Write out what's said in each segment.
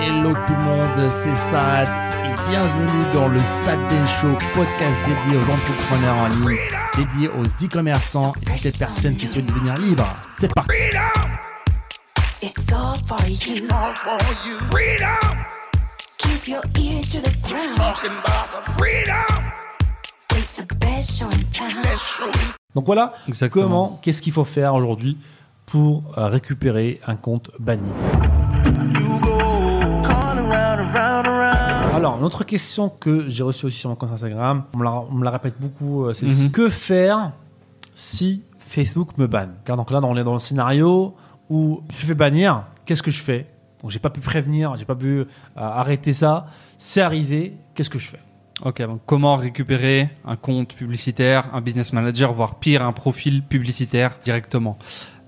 Hello tout le monde, c'est Sad et bienvenue dans le Sad Day Show, podcast dédié aux entrepreneurs en ligne, dédié aux e-commerçants et toutes les personnes qui souhaitent devenir libres. C'est parti It's all for you. all for you. Freedom, Keep your ear to the ground. talking about the freedom. It's the best show in town. Let's show you. Donc voilà, Exactement. comment, qu'est-ce qu'il faut faire aujourd'hui pour euh, récupérer un compte banni? Alors, une autre question que j'ai reçue aussi sur mon compte Instagram, on me la, on me la répète beaucoup, euh, c'est Mhm. que faire si Facebook me banne? Car donc là, on est dans le scénario où je suis fait bannir, qu'est-ce que je fais? Donc j'ai pas pu prévenir, j'ai pas pu euh, arrêter ça, c'est arrivé, qu'est-ce que je fais? Ok, donc comment récupérer un compte publicitaire, un business manager, voire pire, un profil publicitaire directement?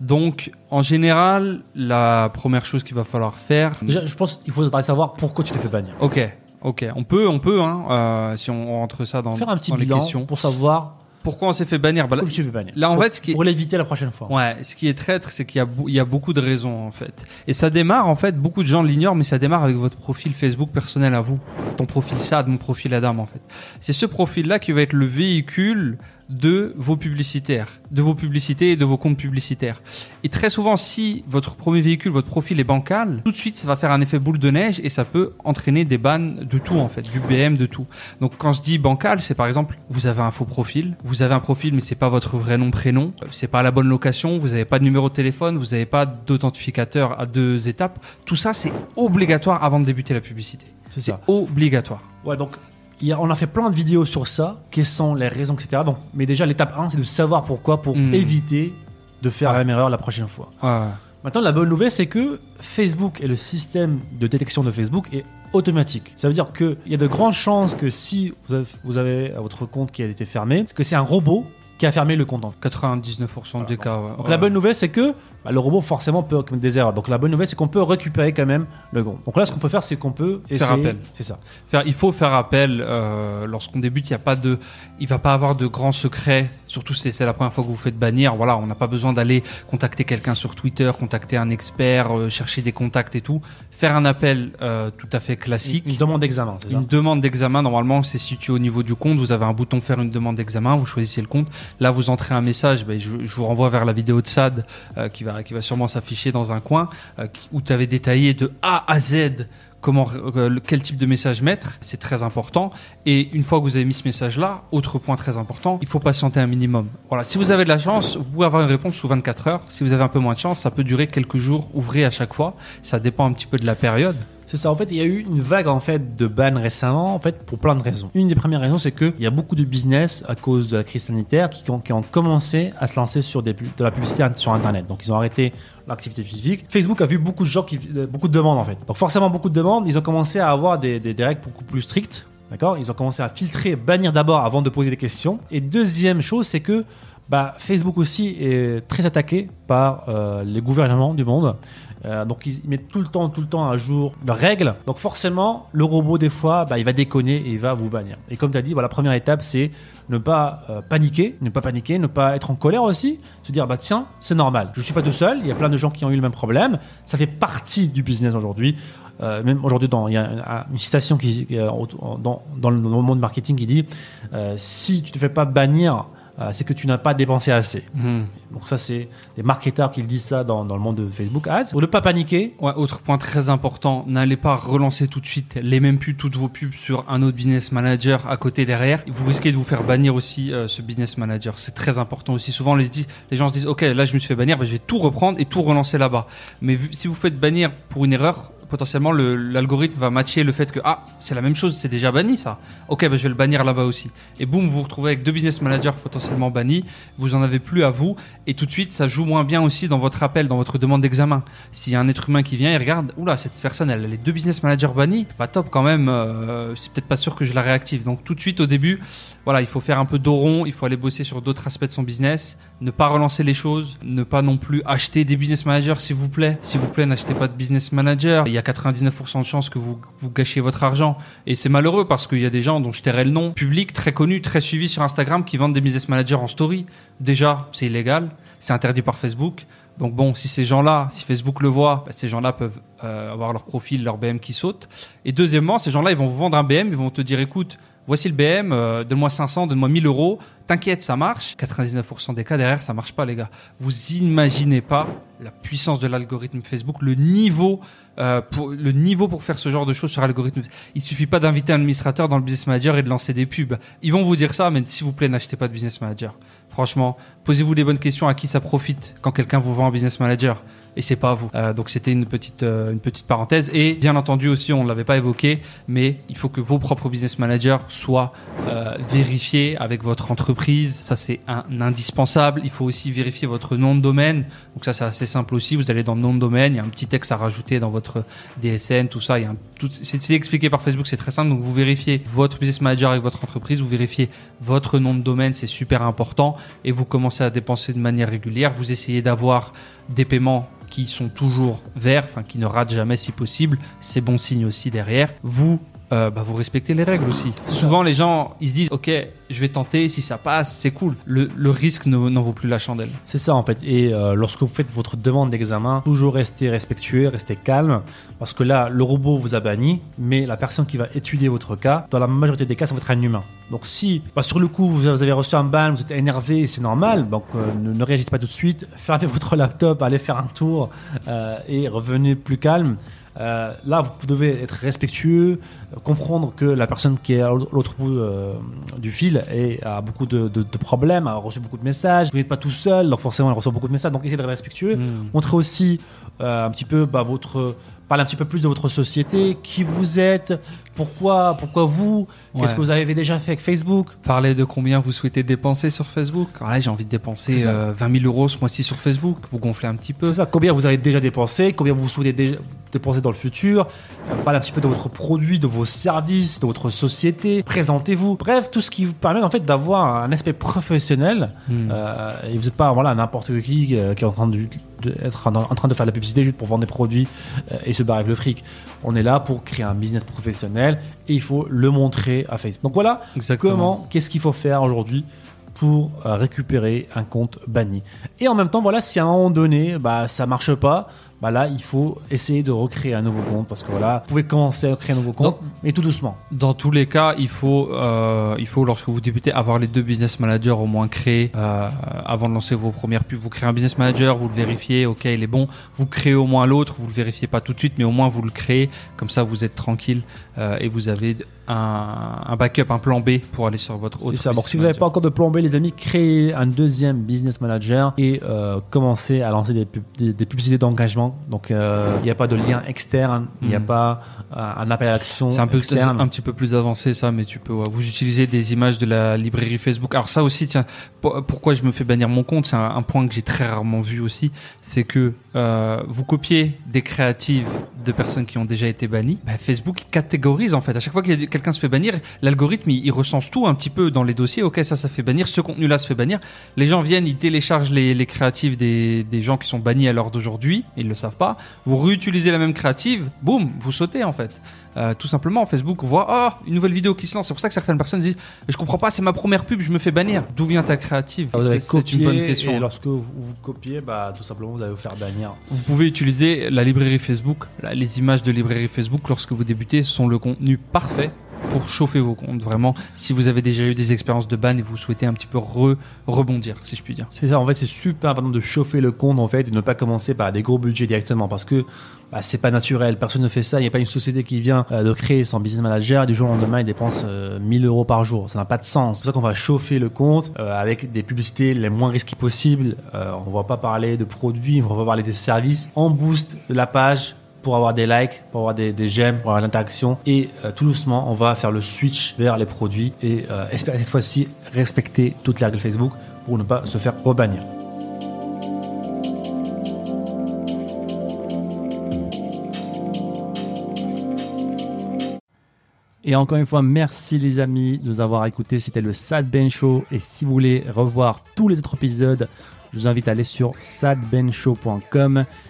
Donc, en général, la première chose qu'il va falloir faire. Déjà, je pense qu'il faudrait savoir pourquoi tu t'es fait bannir. Ok, ok, on peut, on peut, hein, euh, si on rentre ça dans, Faire un petit dans les questions. pour savoir Pourquoi on s'est fait bannir? Bah, là- fait bannir? là, en Pour- fait, ce qui est- pour l'éviter la prochaine fois. Ouais, ce qui est traître, c'est qu'il y, a il y a beaucoup de raisons en fait. Et ça démarre en fait, beaucoup de gens l'ignorent, mais ça démarre avec votre profil Facebook personnel à vous. Ton profil SAD, mon profil Adam en fait. C'est ce profil-là qui va être le véhicule de vos publicitaires, de vos publicités et de vos comptes publicitaires. Et très souvent, si votre premier véhicule, votre profil est bancal, tout de suite, ça va faire un effet boule de neige et ça peut entraîner des bannes de tout en fait, du BM, de tout. Donc quand je dis bancal, c'est par exemple, vous avez un faux profil, vous avez un profil mais c'est pas votre vrai nom prénom, c'est pas la bonne location, vous n'avez pas de numéro de téléphone, vous n'avez pas d'authentificateur à deux étapes. Tout ça c'est obligatoire avant de débuter la publicité. C'est obligatoire. Ouais, donc y a- on a fait plein de vidéos sur ça, quelles sont les raisons, etc. Donc, mais déjà, l'étape 1, c'est de savoir pourquoi pour Mm. éviter de faire Ouais. la même erreur la prochaine fois. Ouais. Maintenant, la bonne nouvelle, c'est que Facebook et le système de détection de Facebook est automatique. Ça veut dire qu'il y a de grandes chances que si vous avez, vous avez votre compte qui a été fermé, c'est que c'est un robot qui a fermé le compte. en fait. 99% des cas. ouais. Donc Ouais. la bonne nouvelle, c'est que bah, le robot forcément peut commettre des erreurs. Donc la bonne nouvelle, c'est qu'on peut récupérer quand même le compte. Donc là, ce qu'on peut faire, c'est qu'on peut essayer. appel. C'est ça. Faire, il faut faire appel euh, lorsqu'on débute. Il y a pas de, il va pas avoir de grands secrets. Surtout si c'est la première fois que vous faites bannir. Voilà, on n'a pas besoin d'aller contacter quelqu'un sur Twitter, contacter un expert, euh, chercher des contacts et tout. Faire un appel euh, tout à fait classique. Une demande d'examen, c'est ça. Une demande d'examen, normalement, c'est situé au niveau du compte. Vous avez un bouton faire une demande d'examen, vous choisissez le compte. Là, vous entrez un message. Ben, je, vous renvoie vers la vidéo de SAD euh, qui, va, sûrement s'afficher dans un coin euh, où tu avais détaillé de A à Z comment, euh, quel type de message mettre. C'est très important. Et une fois que vous avez mis ce message-là, autre point très important, il faut patienter un minimum. Voilà. Si vous avez de la chance, vous pouvez avoir une réponse sous 24 heures. Si vous avez un peu moins de chance, ça peut durer quelques jours ouvrés à chaque fois. Ça dépend un petit peu de la période. C'est ça. En fait, il y a eu une vague en fait de ban récemment, en pour plein de raisons. Une des premières raisons, c'est qu'il y a beaucoup de business à cause de la crise sanitaire qui ont, commencé à se lancer sur de la publicité sur Internet. Donc, ils ont arrêté l'activité physique. Facebook a vu beaucoup de gens euh, beaucoup de demandes en fait. Donc, forcément, beaucoup de demandes. Ils ont commencé à avoir des règles beaucoup plus strictes. D'accord? Ils ont commencé à filtrer, bannir d'abord avant de poser des questions. Et deuxième chose, c'est que bah, Facebook aussi est très attaqué par euh, les gouvernements du monde. Euh, donc ils, mettent tout le temps, tout le temps à jour leurs règles. Donc forcément, le robot des fois, bah, il va déconner et il va vous bannir. Et comme tu as dit, voilà, la première étape, c'est ne pas euh, paniquer, ne pas paniquer, ne pas être en colère aussi, se dire bah tiens, c'est normal. Je suis pas tout seul. Il y a plein de gens qui ont eu le même problème. Ça fait partie du business aujourd'hui. Euh, même aujourd'hui, il y a un- une citation qui, dans, dans le monde marketing qui dit si tu te fais pas bannir, euh, c'est que tu n'as pas dépensé assez. Donc ça, c'est des marketeurs qui le disent ça dans, dans le monde de Facebook Ads. Pour ne pas paniquer, Ouais, autre point très important, n'allez pas relancer tout de suite les mêmes pubs, toutes vos pubs sur un autre business manager à côté derrière. Vous risquez de vous faire bannir aussi euh, ce business manager. C'est très important aussi. Souvent, les, gens se disent, OK, là, je me suis fait bannir, je vais tout reprendre et tout relancer là-bas. Mais vu- si vous faites bannir pour une erreur, potentiellement, le- l'algorithme va matcher le fait que, ah, c'est la même chose, c'est déjà banni ça. OK, ben, je vais le bannir là-bas aussi. Et boum, vous vous retrouvez avec deux business managers potentiellement bannis. Vous en avez plus à vous. Et tout de suite, ça joue moins bien aussi dans votre appel, dans votre demande d'examen. S'il y a un être humain qui vient, il regarde, oula, cette personne, elle a les deux business managers bannis, pas top quand même, euh, c'est peut-être pas sûr que je la réactive. Donc tout de suite au début, voilà, il faut faire un peu dos rond, il faut aller bosser sur d'autres aspects de son business, ne pas relancer les choses, ne pas non plus acheter des business managers s'il vous plaît. S'il vous plaît, n'achetez pas de business manager. Il y a 99% de chances que vous, gâchiez votre argent. Et c'est malheureux parce qu'il y a des gens dont je tairai le nom, publics, très connus, très suivis sur Instagram, qui vendent des business managers en story. Déjà, c'est illégal, c'est interdit par Facebook. Donc bon, si ces gens-là, si Facebook le voit, bah, ces gens-là peuvent euh, avoir leur profil, leur BM qui saute. Et deuxièmement, ces gens-là, ils vont vous vendre un BM, ils vont te dire, écoute, voici le BM, euh, donne-moi 500, donne-moi 1000 euros. T'inquiète, ça marche. 99% des cas derrière, ça marche pas, les gars. Vous imaginez pas la puissance de l'algorithme Facebook, le niveau, euh, pour, faire ce genre de choses sur l'algorithme. Il suffit pas d'inviter un administrateur dans le business manager et de lancer des pubs. Ils vont vous dire ça, mais s'il vous plaît, n'achetez pas de business manager. Franchement, posez-vous les bonnes questions à qui ça profite quand quelqu'un vous vend un business manager et c'est pas vous. Euh, donc c'était une petite euh, une petite parenthèse et bien entendu aussi on l'avait pas évoqué mais il faut que vos propres business managers soient euh, vérifiés avec votre entreprise. Ça c'est un indispensable. Il faut aussi vérifier votre nom de domaine. Donc ça c'est assez simple aussi. Vous allez dans le nom de domaine, il y a un petit texte à rajouter dans votre DSN, tout ça. Il y a tout, c'est expliqué par Facebook, c'est très simple. Donc vous vérifiez votre business manager avec votre entreprise, vous vérifiez votre nom de domaine, c'est super important et vous commencez à dépenser de manière régulière. Vous essayez d'avoir des paiements qui sont toujours verts, qui ne ratent jamais si possible. C'est bon signe aussi derrière. Vous, euh, bah, vous respectez les règles aussi. Souvent les gens, ils se disent, ok, je vais tenter, si ça passe, c'est cool. Le, le risque ne- n'en vaut plus la chandelle. C'est ça en fait. Et euh, lorsque vous faites votre demande d'examen, toujours rester respectueux, rester calme, parce que là, le robot vous a banni, mais la personne qui va étudier votre cas, dans la majorité des cas, ça va être un humain. Donc si, bah, sur le coup, vous avez reçu un ban, vous êtes énervé, c'est normal, donc euh, ne, ne réagissez pas tout de suite, fermez votre laptop, allez faire un tour euh, et revenez plus calme. Euh, là, vous devez être respectueux, euh, comprendre que la personne qui est à l'autre bout euh, du fil est, a beaucoup de, de- de problèmes, a reçu beaucoup de messages. Vous n'êtes pas tout seul, donc forcément, elle reçoit beaucoup de messages. Donc, essayez d'être respectueux. Montrez aussi euh, un petit peu bah, votre. Parlez un petit peu plus de votre société, qui vous êtes, pourquoi, pourquoi vous, qu'est-ce que vous avez déjà fait avec Facebook? Parlez de combien vous souhaitez dépenser sur Facebook. Alors là, j'ai envie de dépenser C'est ça. euh, 20 000 euros ce mois-ci sur Facebook. Vous gonflez un petit peu. C'est ça, combien vous avez déjà dépensé, combien vous souhaitez déjà dépenser dans le futur? Euh, Parlez un petit peu de votre produit, de vos services, de votre société. Présentez-vous. Bref, tout ce qui vous permet en fait d'avoir un aspect professionnel. Hmm. Euh, et vous n'êtes pas voilà n'importe qui euh, qui est en train de, de- être en, en train de faire de la publicité juste pour vendre des produits euh, et se barrer avec le fric. On est là pour créer un business professionnel et il faut le montrer à Facebook. Donc voilà Exactement. comment, qu'est-ce qu'il faut faire aujourd'hui pour euh, récupérer un compte banni. Et en même temps, voilà, si à un moment donné, bah, ça marche pas, bah là, il faut essayer de recréer un nouveau compte parce que voilà, vous pouvez commencer à créer un nouveau compte, mais tout doucement. Dans tous les cas, il faut, euh, il faut lorsque vous débutez, avoir les deux business managers au moins créés euh, avant de lancer vos premières pubs. Vous créez un business manager, vous le vérifiez, ok, il est bon. Vous créez au moins l'autre, vous le vérifiez pas tout de suite, mais au moins vous le créez. Comme ça, vous êtes tranquille euh, et vous avez un, un backup, un plan B pour aller sur votre autre. C'est ça. Donc, si vous n'avez pas encore de plan B, les amis, créez un deuxième business manager et euh, commencez à lancer des, pub- des, des publicités d'engagement. Donc, euh, il n'y a pas de lien externe, il n'y a Mhm. pas euh, un appel à l'action C'est un peu externe. un petit peu plus avancé ça, mais tu peux. ouais, vous utilisez des images de la librairie Facebook. Alors ça aussi, tiens, pour- pourquoi je me fais bannir mon compte, c'est un, un point que j'ai très rarement vu aussi, c'est que euh, vous copiez des créatives de personnes qui ont déjà été bannies. Bah, Facebook catégorise en fait. À chaque fois que quelqu'un se fait bannir, l'algorithme il, il recense tout un petit peu dans les dossiers. Ok, ça, ça fait bannir. Ce contenu-là se fait bannir. Les gens viennent, ils téléchargent les, les créatives des, des gens qui sont bannis à l'heure d'aujourd'hui. Ils le savent pas. Vous réutilisez la même créative, boum, vous sautez en fait. Euh, tout simplement, Facebook voit oh une nouvelle vidéo qui se lance. C'est pour ça que certaines personnes disent je comprends pas, c'est ma première pub, je me fais bannir. D'où vient ta créative avez C'est- une bonne question. et lorsque vous, vous copiez, bah, tout simplement, vous allez vous faire bannir. Vous pouvez utiliser la librairie Facebook. Les images de librairie Facebook, lorsque vous débutez, sont le contenu parfait pour chauffer vos comptes. Vraiment, si vous avez déjà eu des expériences de ban et vous souhaitez un petit peu re- rebondir, si je puis dire. C'est ça, en fait, c'est super important de chauffer le compte en fait et de ne pas commencer par des gros budgets directement parce que bah, c'est pas naturel. Personne ne fait ça. Il n'y a pas une société qui vient euh, de créer son business manager et du jour au lendemain il dépense euh, 1000 euros par jour. Ça n'a pas de sens. C'est pour ça qu'on va chauffer le compte euh, avec des publicités les moins risquées possibles. Euh, on va pas parler de produits, on va parler de services. On booste la page pour avoir des likes, pour avoir des, des j'aime, pour avoir l'interaction. Et euh, tout doucement, on va faire le switch vers les produits et euh, espérer cette fois-ci respecter toutes les règles Facebook pour ne pas se faire rebannir. Et encore une fois, merci les amis de nous avoir écoutés. C'était le Sad Ben Show. Et si vous voulez revoir tous les autres épisodes, je vous invite à aller sur sadbenshow.com.